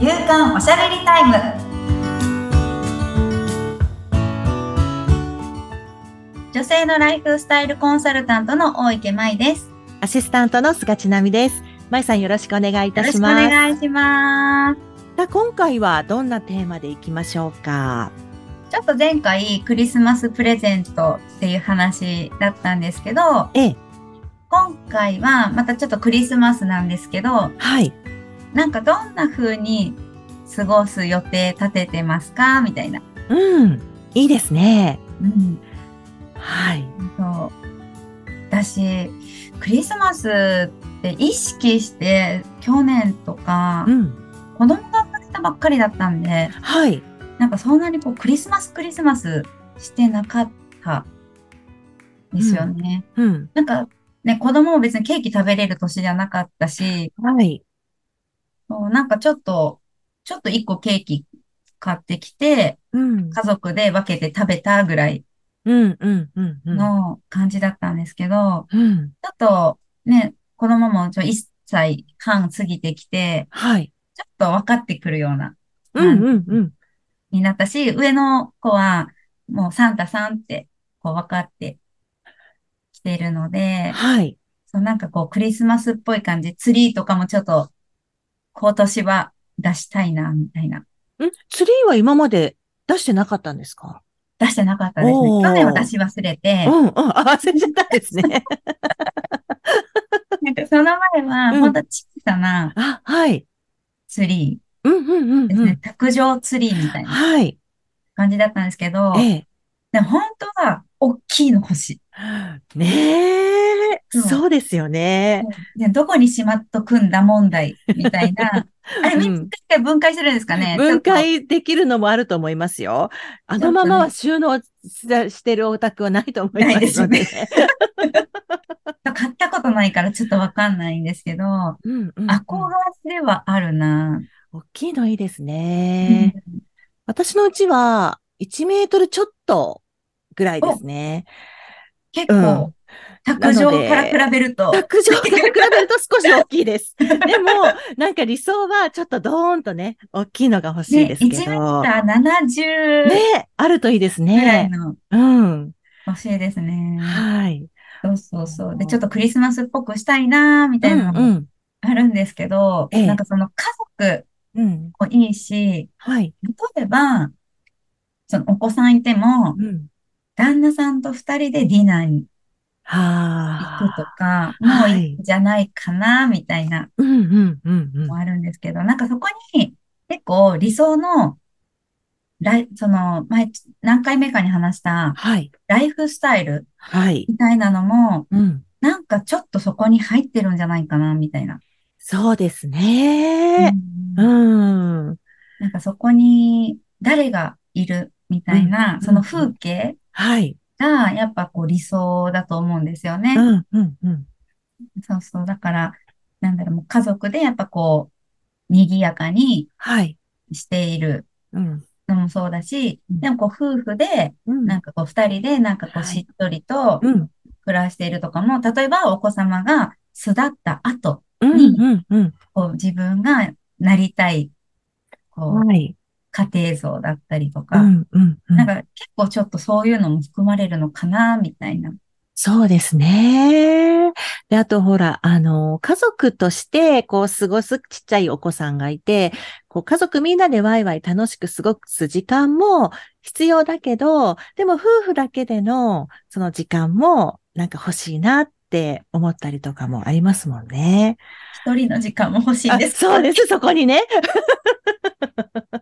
夕刊おしゃべりタイム女性のライフスタイルコンサルタントの大池舞ですアシスタントの菅千奈美です。まいさんよろしくお願いいたよろしくおします。願いしますさあ今回はどんなテーマでいきましょうか？ちょっと前回クリスマスプレゼントっていう話だったんですけどええ、今回はまたちょっとクリスマスなんですけどはい。なんかどんな風に過ごす予定立ててますか？みたいな。うん。いいですね。うん。はい。そう。だし、クリスマスって意識して去年とかう、ん。子供が生まれたばっかりだったんで、はい。なんかそんなにこうクリスマスクリスマスしてなかったですよね。うん。なんかね、子供も別にケーキ食べれる年じゃなかったし、はい。そうなんかちょっと、ちょっと一個ケーキ買ってきて、うん。家族で分けて食べたぐらい。の感じだったんですけど、うん。ちょっとね、子供もちょ1歳半過ぎてきて、はい。ちょっと分かってくるような、うん。うん。うん。になったし、上の子はもうサンタさんってこう分かってきてるので、はい。そうなんかこうクリスマスっぽい感じ、ツリーとかもちょっと今年は出したいな、みたいな。ん？ツリーは今まで出してなかったんですか？出してなかったですね。去年は出し忘れてう、ん。うん。あ、忘れちゃったんですね。なんかその前はうん本当小さなあ、はい。ツリうん。うん。うん。ーですね。うん。卓上ツリーみたいなはい。感じだったんですけど、ええ。でも本当は大きいの欲しい。ねえ、そうですよね。でどこにしまっとくんだ問題みたいな。あれ、うんみんな分解するんですかね分解できるのもあると思いますよ。あのままは収納ししてるお宅はないと思いますので。ちょっと買ったことないからちょっとわかんないんですけど、うんうんうん憧れはあるな。大きいのいいですね。うん私のうちは1メートルちょっとぐらいですね。結構、卓上から比べると、卓上から比べると少し大きいです。でも、なんか理想はちょっとドーンとね、大きいのが欲しいね、ですけ1メど。ーター70ねあるといいですぐらいね。のうん。欲しいですね。はい。そうそうそう。で、ちょっとクリスマスっぽくしたいな、みたいなのもうんうん。あるんですけど、ええなんかその家族うん。もいいし、はい。例えば、そのお子さんいても、うん。旦那さんと二人でディナーには行くとあ。か、もういいんじゃないかな、みたいなうんうんうんうんのも。あるんですけど、なんかそこに結構理想の、その、前、何回目かに話したはい。ライフスタイルはい。みたいなのも、うん。なんかちょっとそこに入ってるんじゃないかな、みたいな。そうですね。ううんん。なんかそこに誰がいるみたいな、うんその風景はい。がやっぱこう理想だと思うんですよね。うんうんうん。そうそう。だから、なんだろう、もう家族でやっぱこう、賑やかにはい。しているうん。のもそうだし、うんでもこう夫婦で、うん。なんかこう二人でなんかこうはいしっとりとうん。暮らしているとかも、例えばお子様が巣立った後、うんうんうん。こう自分がなりたい、こう、はい。家庭像だったりとうか、んうんうん。なんか結構ちょっとそういうのも含まれるのかな、みたいな。そうですね。で、あとほら、あの、家族として、こう、過ごすちっちゃいお子さんがいて、こう、家族みんなでワイワイ楽しく過ごす時間も必要だけど、でも夫婦だけでの、その時間も、なんか欲しいなって思ったりとかもありますもんね。一人の時間も欲しいあです。そうです、そこにね。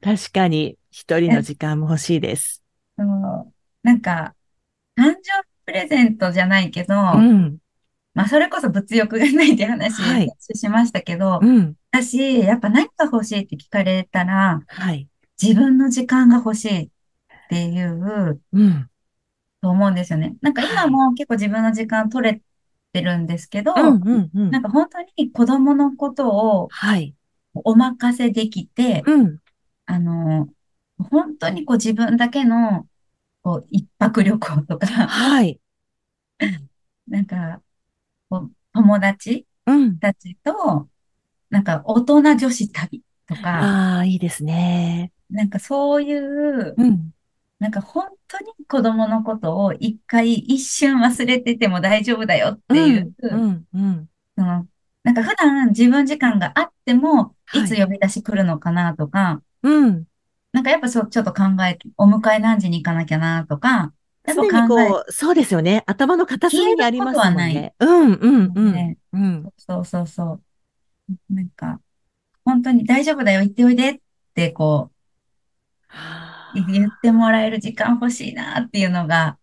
確かに、一人の時間も欲しいです。そう。なんか、誕生日プレゼントじゃないけど、うん、まあそれこそ物欲がないって話、はい。しましたけど、うん、私、やっぱ何が欲しいって聞かれたら、はい、自分の時間が欲しいっていう、うん、と思うんですよね。なんか今も結構自分の時間取れてるんですけど、うん、うん、うん。なんか本当に子供のことをはい、お任せできて、うん、あの、本当にこう自分だけのこう一泊旅行とか、はい、なんか、こう友達うん、たちと、なんか大人女子旅とか、ああ、いいですね。なんかそういう、うん。なんか本当に子供のことを一回一瞬忘れてても大丈夫だよっていう、うん、うん。その、なんか普段自分時間があっても、はい。いつ呼び出し来るのかなとか、うん。なんかやっぱそう、ちょっと考え、お迎え何時に行かなきゃなとか、やっ常にぱ考えこう、そうですよね。頭の片隅にありますもんね。うん、うん、うんね。うん。そうそうそう。なんか、本当に大丈夫だよ、行っておいでってこう、言ってもらえる時間欲しいなっていうのが、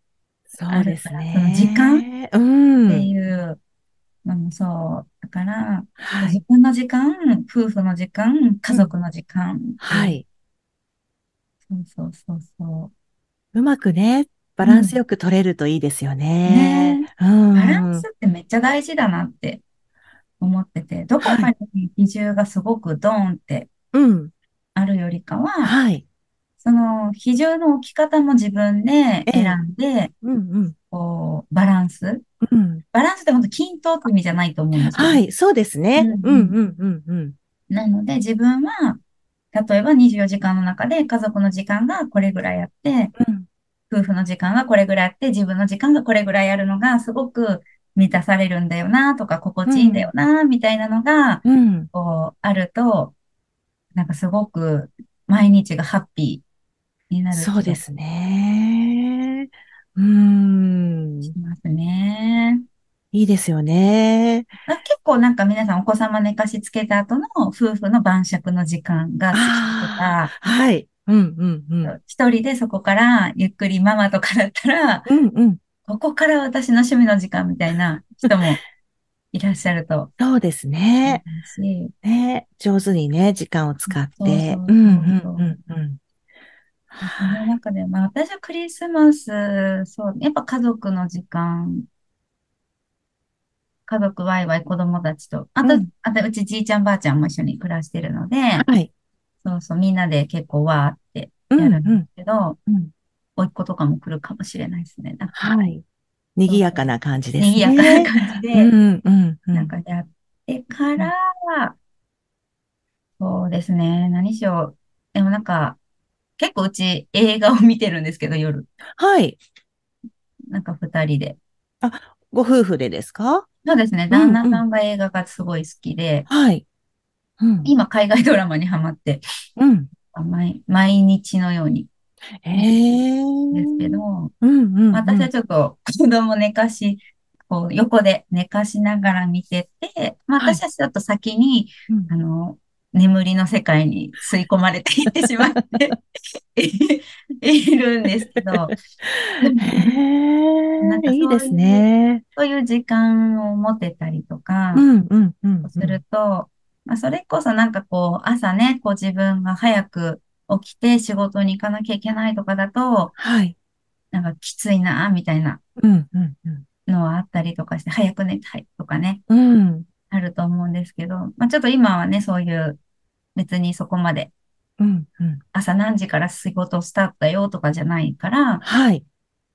そうですあるからね。その時間うん。っていうのもそう。だから、はい。自分の時間、夫婦の時間、家族の時間はい。そうそうそうそうまくね、バランスよく取れるといいですよね。うん。う。バランスってめっちゃ大事だなって思ってて、どこかに比重がすごくドーンってうん。あるよりかは、はい。その比重の置き方も自分で選んで、うん、うん。こう、バランス？うん。バランスって本当均等って意味じゃないと思うんですよ。はい、そうですね。ううんん、うん、うん、うん。なので自分は、例えば24時間の中で家族の時間がこれぐらいあって、うん夫婦の時間がこれぐらいあって、自分の時間がこれぐらいあるのがすごく満たされるんだよなとか、心地いいんだよなみたいなのが、うん。こう、あると、なんかすごく毎日がハッピーになるそうですね。うん。しますね。いいですよね。あ結構なんか皆さんお子様寝かしつけた後の夫婦の晩酌の時間が好きとか、はい。うん、うん、うん。一人でそこからゆっくりママとかだったら、うん、うん。ここから私の趣味の時間みたいな人もいらっしゃるとそうです思ね。ね。上手にね、時間を使って。そううん、うん、うん。その中で、まあ私はクリスマス、そう、やっぱ家族の時間、家族ワイワイ子供たちと、あと、うんあとうちじいちゃんばあちゃんも一緒に暮らしてるので、はい。そうそう、みんなで結構わーってうん、やるんでうんすけど、うん。甥っ子とかも来るかもしれないですね。なんか、はい。賑やかな感じですね。賑やかな感じで、うん、うん、うん。なんかやってから、そうですね、何しよう。でもなんか、結構うち映画を見てるんですけど、夜。はい。なんか二人で。ご夫婦でですか？そうですね、旦那さんが映画がすごい好きで、はい。うん。今海外ドラマにハマって、うん。毎、毎日のようにへえ。ですけど、うん、うんうん。私はちょっと子供寝かし、こう横で寝かしながら見てて、まあはい私はちょっと先に、うんあの、眠りの世界に吸い込まれていってしまっているんですけど、なんかいいいですね。そういう時間を持てたりとか。すると、まあ、それこそなんかこう、朝ね、こう自分が早く起きて仕事に行かなきゃいけないとかだと、はい。なんかきついな、みたいなうん、うん、うん。のはあったりとかして、早く寝たいとかね、うん、あると思うんですけど、まあちょっと今はね、そういう、別にそこまでうん、うん。朝何時から仕事スタートだよとかじゃないから、はい。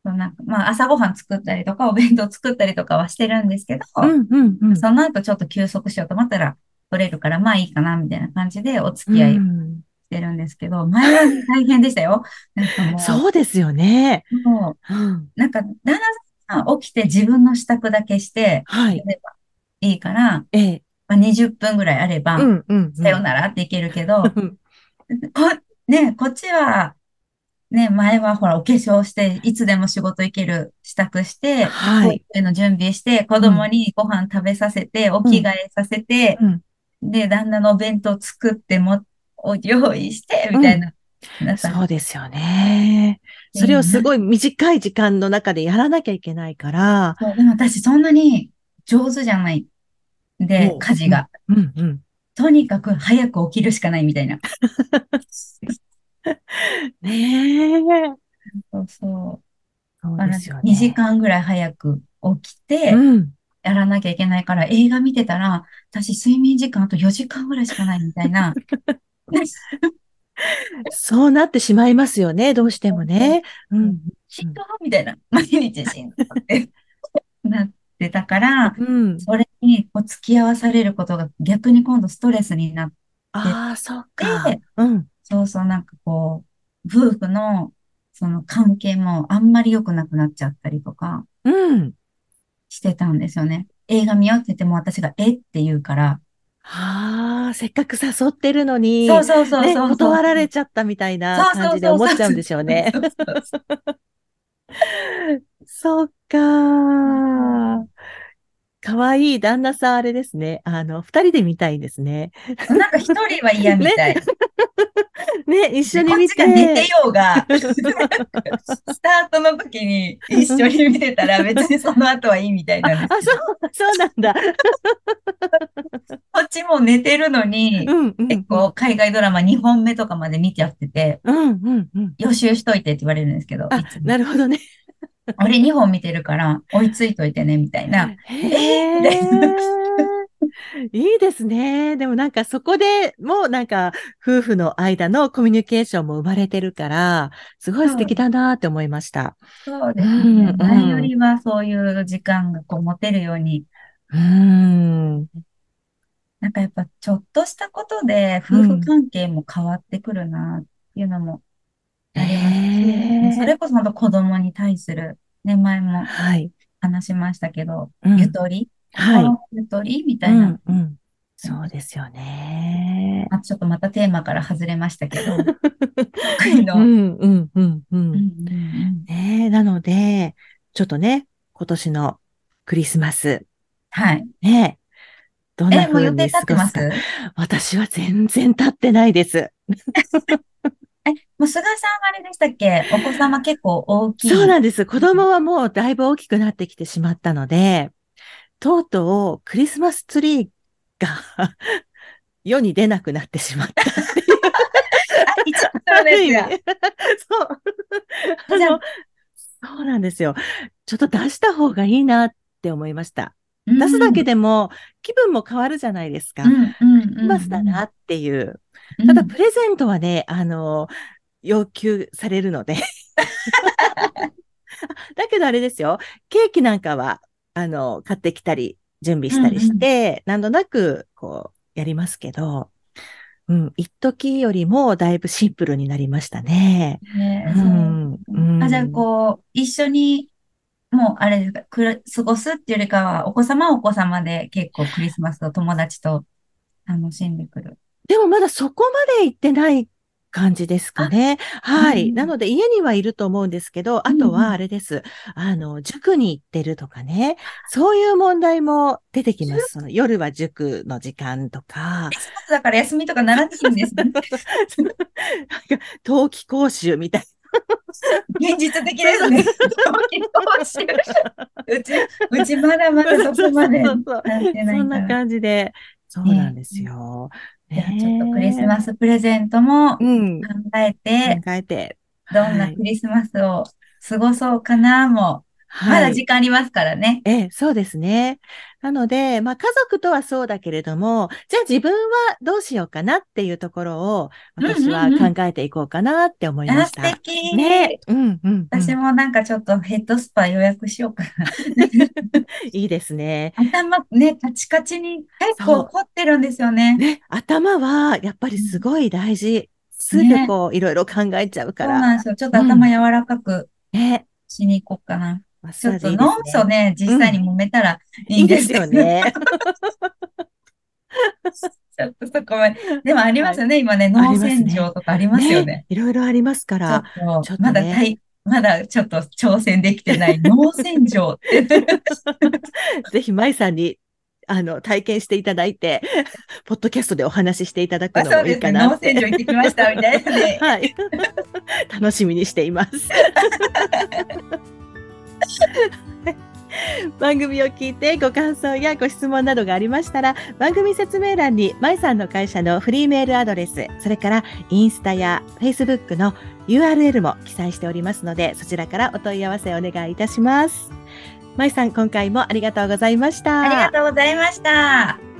なんかまあ朝ごはん作ったりとか、お弁当作ったりとかはしてるんですけど、うん、うん、うん。その後ちょっと休息しようと思ったら取れるから、まあいいかな、みたいな感じでお付き合いうんしてるんですけど、前はね大変でしたよ。なんかもう、そうですよね。もううん。なんか旦那さんが起きて自分の支度だけして、はい。やればいいから、ええ。まあ、20分ぐらいあれば、うん、うん。さよならっていけるけど、ね、こっちは、ね、前はほら、お化粧して、いつでも仕事行ける支度して、はいの準備して、子供にご飯食べさせて、お着替えさせて、うんで、旦那のお弁当作っても、お用意して、みたいな。そうですよね。それをすごい短い時間の中でやらなきゃいけないから。でも私そんなに上手じゃない。でお、家事が。うん、うん。とにかく早く起きるしかないみたいな。ねえ。そうそう。そうだからですよね。2時間ぐらい早く起きて、うん。やらなきゃいけないから、映画見てたら、私睡眠時間あと4時間ぐらいしかないみたいな。そうなってしまいますよね。どうしてもね。うん。しんどいみたいな。毎日しんどいってなってたから、うん。それにこう付き合わされることが逆に今度ストレスになって、ああ、そっか。でうん。そうそう、なんかこう、夫婦のその関係もあんまり良くなくなっちゃったりとかうん。してたんですよね。映画見ようって言っても私がえって言うから、ああ、せっかく誘ってるのに、そうそうそうね、そうそう。断られちゃったみたいな感じで思っちゃうんでしょうね。そ っか。かわいい旦那さんあれですね。あの、二人で見たいですね。なんか一人は嫌みたい。ね、一緒に見こっちが寝てて。ようが、スタートの時に一緒に見てたら別にその後はいいみたいなんあ、ですけど、そう、そうなんだ。こっちも寝てるのにう、ん、うん。結構海外ドラマ2本目とかまで見てやってて、うん、うん、うん。予習しといてって言われるんですけど、なるほどね。俺2本見てるから追いついといてね、みたいな。へえ。いいですね。でもなんかそこでもうなんか夫婦の間のコミュニケーションも生まれてるから、すごい素敵だなって思いました。そうですね。う前よりはそういう時間がこう持てるように、うーん。なんかやっぱちょっとしたことで夫婦関係も変わってくるなっていうのもありますし、へーそれこそ子供に対する、ね、前もはい。話しましたけど、うんゆとり、はい。心のゆとり？みたいな。うん、うん。そうですよね。あ、ちょっとまたテーマから外れましたけど。ううんん、うん、うん、ううんん。うんねえ、なので、ちょっとね、今年のクリスマス、はい。ねえ、どんなえ、もう予定風に立ってます？過ごすか。私は全然立ってないです。え、もう菅さんはあれでしたっけ？お子様結構大きい。そうなんです。子供はもうだいぶ大きくなってきてしまったので、とうとうクリスマスツリーが 世に出なくなってしまった。あ、一応そうですよ。そう。そうなんですよ。ちょっと出した方がいいなって思いました。出すだけでも気分も変わるじゃないですか。うん、うん、うん、うん。クリスマスだなっていう。うん。ただ、プレゼントはね、あの、要求されるので。だけどあれですよ。ケーキなんかは、あの、買ってきたり、準備したりして、なんとなく、こう、やりますけど、うん、一時よりもだいぶシンプルになりましたね。ねう、んうんあ、じゃあ、こう、一緒に、もう、あれですか、過ごすっていうよりかは、お子様はお子様で結構クリスマスを友達と楽しんでくる。でもまだそこまで行ってない感じですかね。はい。うんなので家にはいると思うんですけど、あとうんうんはあれです。あの、塾に行ってるとかね。そういう問題も出てきます。その夜は塾の時間とか、だから休みとか ならないんですね。冬季講習みたい現実的ですね。うち、うちまだまだそこまでなそんな。感じで。そうなんですよ。じゃあちょっとクリスマスプレゼントも考うん。えて、考えて。どんなクリスマスを過ごそうかなも、まだ時間ありますからね。ええ、そうですね。なので、まあ家族とはそうだけれども、じゃあ自分はどうしようかなっていうところを私はうんうんうん考えていこうかなって思いました。敵。ね。うん、うん、うん。私もなんかちょっとヘッドスパ予約しようかな。いいですね。頭ね、カチカチに結そう構凝ってるんですよね。ね、頭はやっぱりすごい大事。すぐこう、いろいろ考えちゃうそうから。なんですよ。ちょっと頭柔らかくね。しに行こうかな。マッちょっとサージいいです脳みそね、実際に揉めたらいいんですよね。ちょっとそこまで。でもありますよね、今ね、あり脳洗浄とかありますよね。いろいろありますかちょらっ。と、ちょっとねまだ体、まだちょっと挑戦できてない脳洗浄って。ぜひ、舞さんに、あの、体験していただいて、ポッドキャストでお話ししていただくあのもいそうですね、いかなって。脳洗浄行ってきましたみたいなね。はい。楽しみにしています。番組を聞いてご感想やご質問などがありましたら、番組説明欄に、まいさんの会社のフリーメールアドレス、それからインスタやフェイスブックの URL も記載しておりますので、そちらからお問い合わせお願いいたします。まいさん、今回もありがとうございました。ありがとうございました。